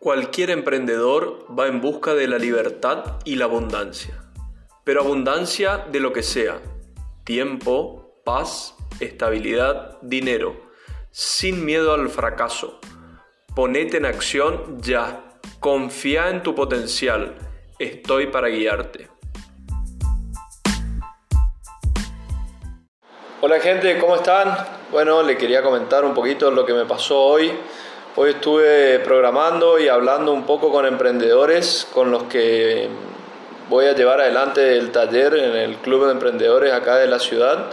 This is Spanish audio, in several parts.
Cualquier emprendedor va en busca de la libertad y la abundancia, pero abundancia de lo que sea, tiempo, paz, estabilidad, dinero, sin miedo al fracaso. Ponete en acción ya, confía en tu potencial, estoy para guiarte. Hola gente, ¿cómo están? Bueno, le quería comentar un poquito lo que me pasó hoy. Hoy estuve programando y hablando un poco con emprendedores con los que voy a llevar adelante el taller en el Club de Emprendedores acá de la ciudad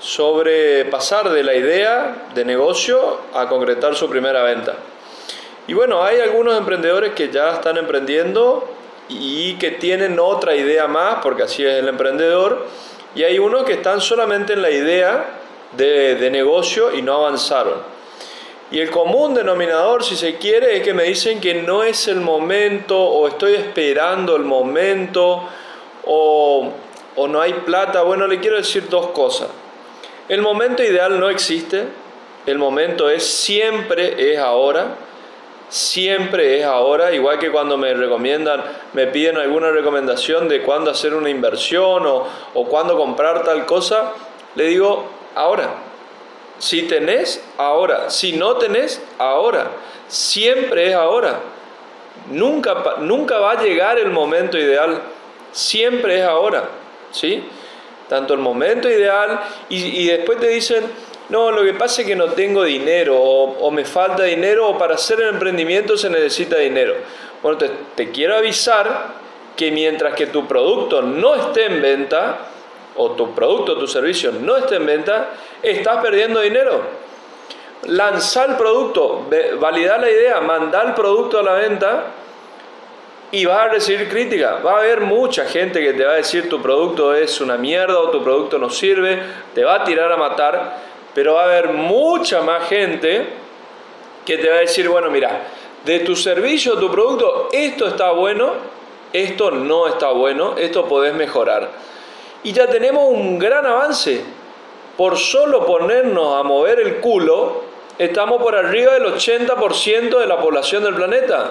sobre pasar de la idea de negocio a concretar su primera venta. Y bueno, hay algunos emprendedores que ya están emprendiendo y que tienen otra idea más, porque así es el emprendedor, y hay unos que están solamente en la idea de, de negocio y no avanzaron. Y el común denominador, si se quiere, es que me dicen que no es el momento o estoy esperando el momento o, no hay plata. Bueno, le quiero decir dos cosas. El momento ideal no existe. El momento es siempre es ahora. Siempre es ahora, igual que cuando me recomiendan, me piden alguna recomendación de cuándo hacer una inversión o, o cuándo comprar tal cosa, le digo ahora, si tenés, ahora. Si no tenés, ahora. Siempre es ahora. Nunca, nunca va a llegar el momento ideal. Siempre es ahora. ¿Sí? Tanto el momento ideal y, después te dicen, no, lo que pasa es que no tengo dinero o, me falta dinero o para hacer el emprendimiento se necesita dinero. Bueno, te, te quiero avisar que mientras que tu producto no esté en venta, o tu producto o tu servicio no esté en venta, estás perdiendo dinero. Lanzar el producto, validar la idea, mandar el producto a la venta y vas a recibir crítica. Va a haber mucha gente que te va a decir tu producto es una mierda o tu producto no sirve, te va a tirar a matar, pero va a haber mucha más gente que te va a decir, bueno, mira, de tu servicio o tu producto, esto está bueno, esto no está bueno, esto podés mejorar. Y ya tenemos un gran avance. Por solo ponernos a mover el culo, estamos por arriba del 80% de la población del planeta.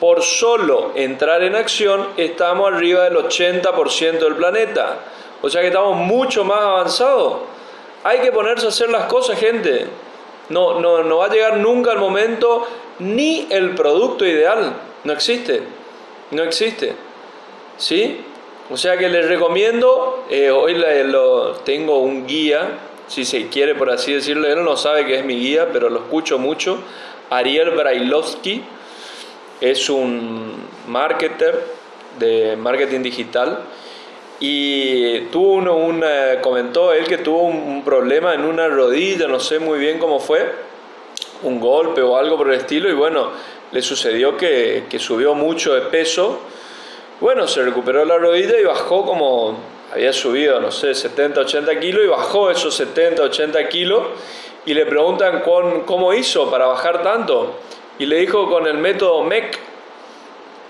Por solo entrar en acción, estamos arriba del 80% del planeta. O sea que estamos mucho más avanzados. Hay que ponerse a hacer las cosas, gente. No, no, no va a llegar nunca el momento ni el producto ideal. No existe. No existe. ¿Sí? O sea que les recomiendo, eh, hoy lo, tengo un guía, si se quiere por así decirlo, él no sabe que es mi guía, pero lo escucho mucho, Ariel Brailovsky, es un marketer de marketing digital. Y tuvo uno, un, comentó él que tuvo un, problema en una rodilla, no sé muy bien cómo fue, un golpe o algo por el estilo. Y bueno, le sucedió que, que subió mucho de peso bueno, se recuperó la rodilla y bajó como, había subido, no sé, 70, 80 kilos y bajó esos 70, 80 kilos y le preguntan cómo hizo para bajar tanto. Y le dijo con el método MEC.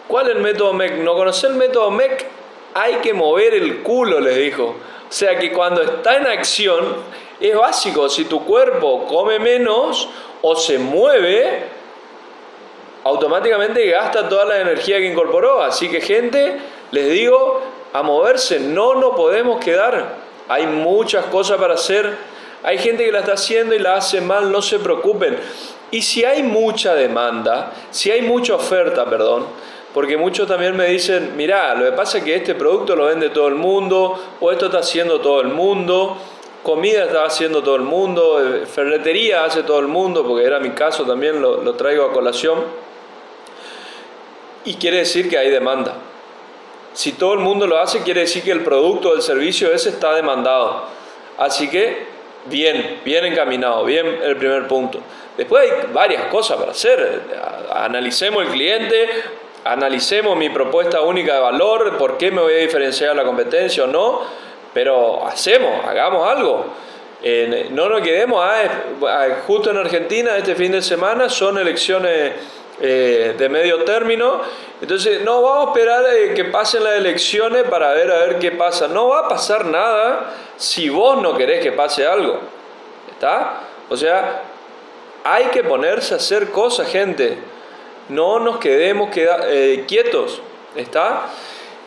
¿Cuál es el método MEC? ¿No conoce el método MEC? Hay que mover el culo, les dijo. O sea que cuando está en acción es básico. Si tu cuerpo come menos o se mueve, automáticamente gasta toda la energía que incorporó. Así que gente, les digo, a moverse, no nos podemos quedar. Hay muchas cosas para hacer. Hay gente que la está haciendo y la hace mal, no se preocupen. Y si hay mucha demanda, si hay mucha oferta, perdón, porque muchos también me dicen, mira, lo que pasa es que este producto lo vende todo el mundo, o esto está haciendo todo el mundo, comida está haciendo todo el mundo, eh, ferretería hace todo el mundo, porque era mi caso también, lo, lo traigo a colación y quiere decir que hay demanda. Si todo el mundo lo hace, quiere decir que el producto o el servicio ese está demandado. Así que, bien, bien encaminado, bien el primer punto. Después hay varias cosas para hacer. Analicemos el cliente, analicemos mi propuesta única de valor, por qué me voy a diferenciar de la competencia o no, pero hacemos, hagamos algo. no nos quedemos, ah, justo en Argentina este fin de semana son elecciones eh, de medio término. Entonces, no vamos a esperar eh, que pasen las elecciones para ver a ver qué pasa. No va a pasar nada si vos no querés que pase algo. ¿Está? O sea, hay que ponerse a hacer cosas, gente. no nos quedemos eh, quietos, ¿está?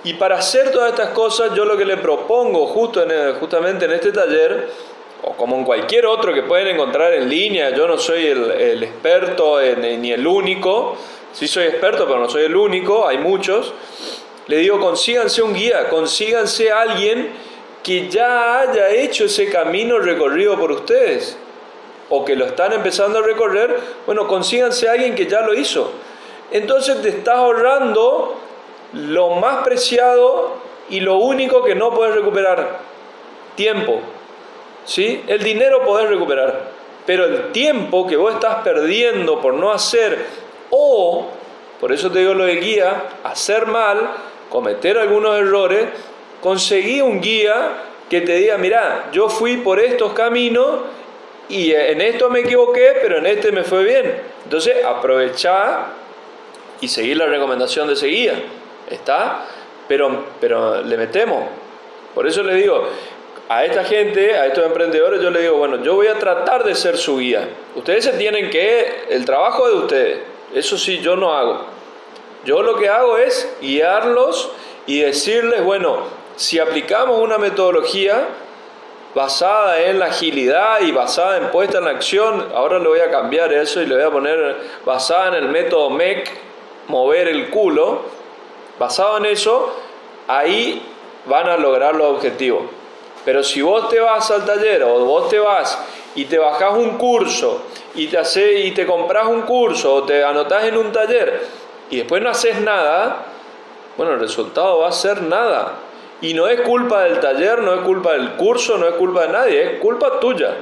Y para hacer todas estas cosas, yo lo que le propongo justo en, justamente en este taller, o como en cualquier otro que pueden encontrar en línea, yo no soy el, experto ni el único, sí soy experto, pero no soy el único, hay muchos, le digo, consíganse un guía, consíganse alguien que ya haya hecho ese camino recorrido por ustedes, o que lo están empezando a recorrer, bueno, consíganse alguien que ya lo hizo. Entonces te estás ahorrando lo más preciado y lo único que no puedes recuperar, tiempo. ¿Sí? El dinero podés recuperar, pero el tiempo que vos estás perdiendo por no hacer o, por eso te digo lo de guía, hacer mal, cometer algunos errores, conseguí un guía que te diga, mira, yo fui por estos caminos y en esto me equivoqué, pero en este me fue bien. Entonces, aprovecha y seguir la recomendación de ese guía. ¿Está? Pero, pero le metemos. Por eso le digo, a esta gente, a estos emprendedores, yo le digo, bueno, yo voy a tratar de ser su guía. Ustedes se tienen que, el trabajo de ustedes, eso sí, yo no hago. Yo lo que hago es guiarlos y decirles, bueno, si aplicamos una metodología basada en la agilidad y basada en puesta en acción, ahora le voy a cambiar eso y le voy a poner basada en el método MEC, mover el culo, basado en eso, ahí van a lograr los objetivos. Pero si vos te vas al taller o vos te vas y te bajás un curso y te, hace, y te compras un curso o te anotás en un taller y después no haces nada, bueno, el resultado va a ser nada. Y no es culpa del taller, no es culpa del curso, no es culpa de nadie, es culpa tuya.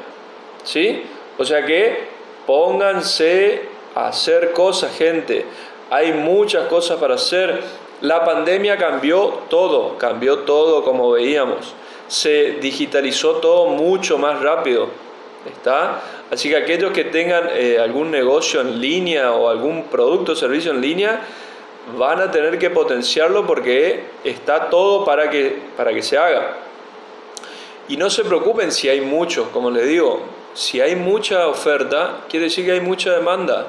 ¿Sí? O sea que pónganse a hacer cosas, gente. Hay muchas cosas para hacer. La pandemia cambió todo, cambió todo como veíamos. Se digitalizó todo mucho más rápido. ¿Está? Así que aquellos que tengan eh, algún negocio en línea o algún producto o servicio en línea, van a tener que potenciarlo porque está todo para que, para que se haga. Y no se preocupen si hay mucho, como les digo, si hay mucha oferta, quiere decir que hay mucha demanda.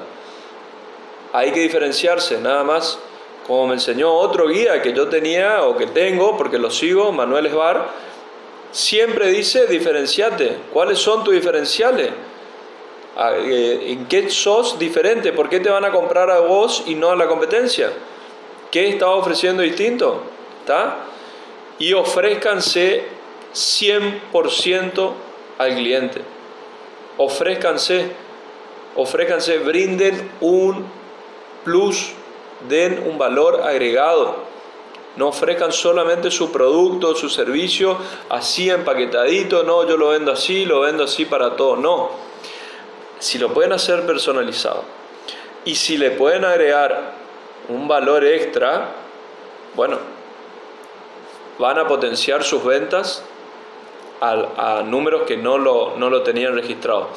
Hay que diferenciarse, nada más como me enseñó otro guía que yo tenía o que tengo, porque lo sigo, Manuel Esbar, siempre dice diferenciate. ¿Cuáles son tus diferenciales? Ah, eh, ¿En qué sos diferente? ¿Por qué te van a comprar a vos y no a la competencia? ¿Qué estás ofreciendo distinto? ¿Está? Y ofrézcanse 100% al cliente. Ofrézcanse, ofrézcanse, brinden un plus den un valor agregado. No ofrezcan solamente su producto, su servicio así empaquetadito, no, yo lo vendo así, lo vendo así para todo, no. Si lo pueden hacer personalizado y si le pueden agregar un valor extra, bueno, van a potenciar sus ventas a, números que no lo, no lo tenían registrado.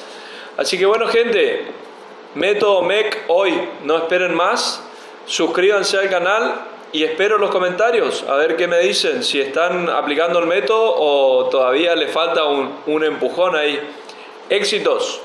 Así que bueno gente, método MEC hoy, no esperen más suscríbanse al canal y espero los comentarios a ver qué me dicen, si están aplicando el método o todavía le falta un, un empujón ahí. Éxitos.